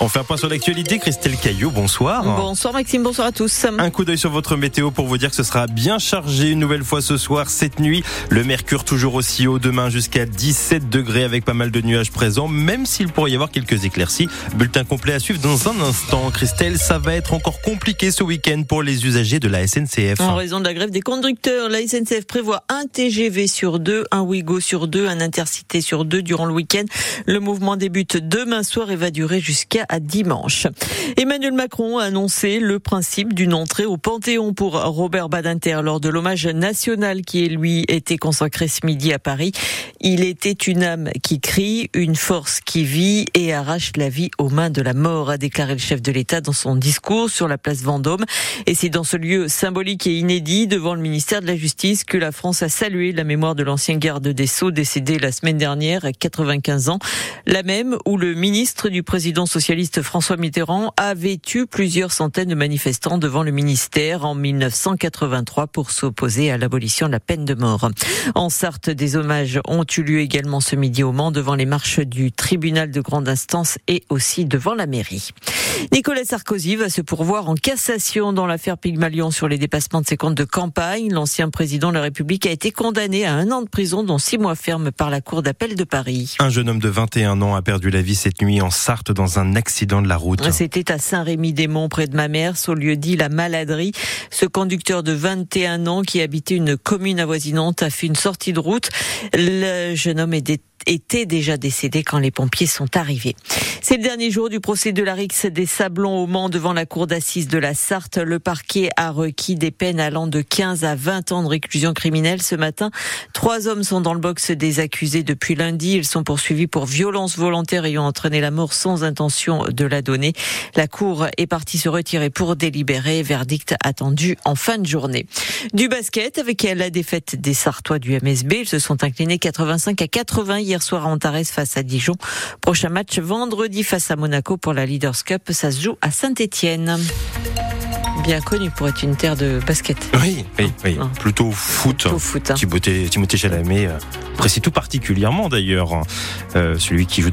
On fait un point sur l'actualité. Christelle Caillot, bonsoir. Bonsoir Maxime, bonsoir à tous. Un coup d'œil sur votre météo pour vous dire que ce sera bien chargé une nouvelle fois ce soir, cette nuit. Le mercure toujours aussi haut demain jusqu'à 17 degrés avec pas mal de nuages présents, même s'il pourrait y avoir quelques éclaircies. Bulletin complet à suivre dans un instant. Christelle, ça va être encore compliqué ce week-end pour les usagers de la SNCF. En raison de la grève des conducteurs, la SNCF prévoit un TGV sur deux, un Ouigo sur deux, un Intercité sur deux durant le week-end. Le mouvement débute demain soir et va durer jusqu'à à dimanche. Emmanuel Macron a annoncé le principe d'une entrée au Panthéon pour Robert Badinter lors de l'hommage national qui lui était consacré ce midi à Paris. Il était une âme qui crie, une force qui vit et arrache la vie aux mains de la mort, a déclaré le chef de l'État dans son discours sur la place Vendôme. Et c'est dans ce lieu symbolique et inédit devant le ministère de la Justice que la France a salué la mémoire de l'ancien garde des Sceaux décédé la semaine dernière à 95 ans. La même où le ministre du président François Mitterrand avait eu plusieurs centaines de manifestants devant le ministère en 1983 pour s'opposer à l'abolition de la peine de mort. En Sarthe, des hommages ont eu lieu également ce midi au Mans devant les marches du tribunal de grande instance et aussi devant la mairie. Nicolas Sarkozy va se pourvoir en cassation dans l'affaire Pygmalion sur les dépassements de ses comptes de campagne. L'ancien président de la République a été condamné à un an de prison, dont six mois ferme par la Cour d'appel de Paris. Un jeune homme de 21 ans a perdu la vie cette nuit en Sarthe dans un accident de la route. C'était à Saint-Rémy-des-Monts, près de Mamers, au lieu dit la Maladrie. Ce conducteur de 21 ans qui habitait une commune avoisinante a fait une sortie de route. Le jeune homme est était déjà décédé quand les pompiers sont arrivés. C'est le dernier jour du procès de la Rix des Sablons au Mans devant la cour d'assises de la Sarthe. Le parquet a requis des peines allant de 15 à 20 ans de réclusion criminelle ce matin. Trois hommes sont dans le box des accusés depuis lundi. Ils sont poursuivis pour violence volontaire ayant entraîné la mort sans intention de la donner. La cour est partie se retirer pour délibérer. Verdict attendu en fin de journée. Du basket avec la défaite des Sartois du MSB. Ils se sont inclinés 85 à 80 hier soir à Antares face à Dijon. Prochain match vendredi face à Monaco pour la Leaders Cup. Ça se joue à Saint-Étienne bien connu pour être une terre de basket. Oui, oui, oui. Ah. Plutôt foot. Plutôt foot. Hein. Timothée, Timothée Chalamet, euh, tout particulièrement d'ailleurs, hein. euh, celui qui joue